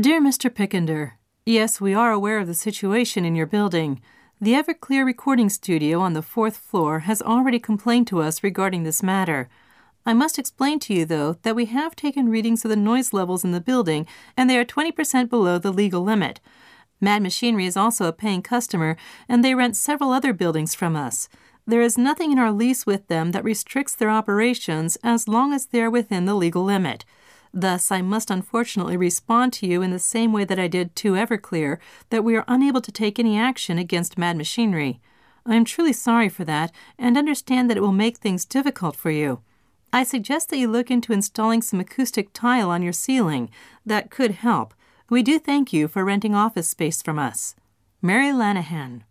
Dear Mr. Pickender, Yes, we are aware of the situation in your building. The Everclear recording studio on the fourth floor has already complained to us regarding this matter. I must explain to you, though, that we have taken readings of the noise levels in the building, and they are 20% below the legal limit. Mad Machinery is also a paying customer, and they rent several other buildings from us. There is nothing in our lease with them that restricts their operations as long as they are within the legal limit. Thus, I must unfortunately respond to you in the same way that I did to Everclear that we are unable to take any action against Mad Machinery. I am truly sorry for that and understand that it will make things difficult for you. I suggest that you look into installing some acoustic tile on your ceiling. That could help. We do thank you for renting office space from us. Mary Lanahan.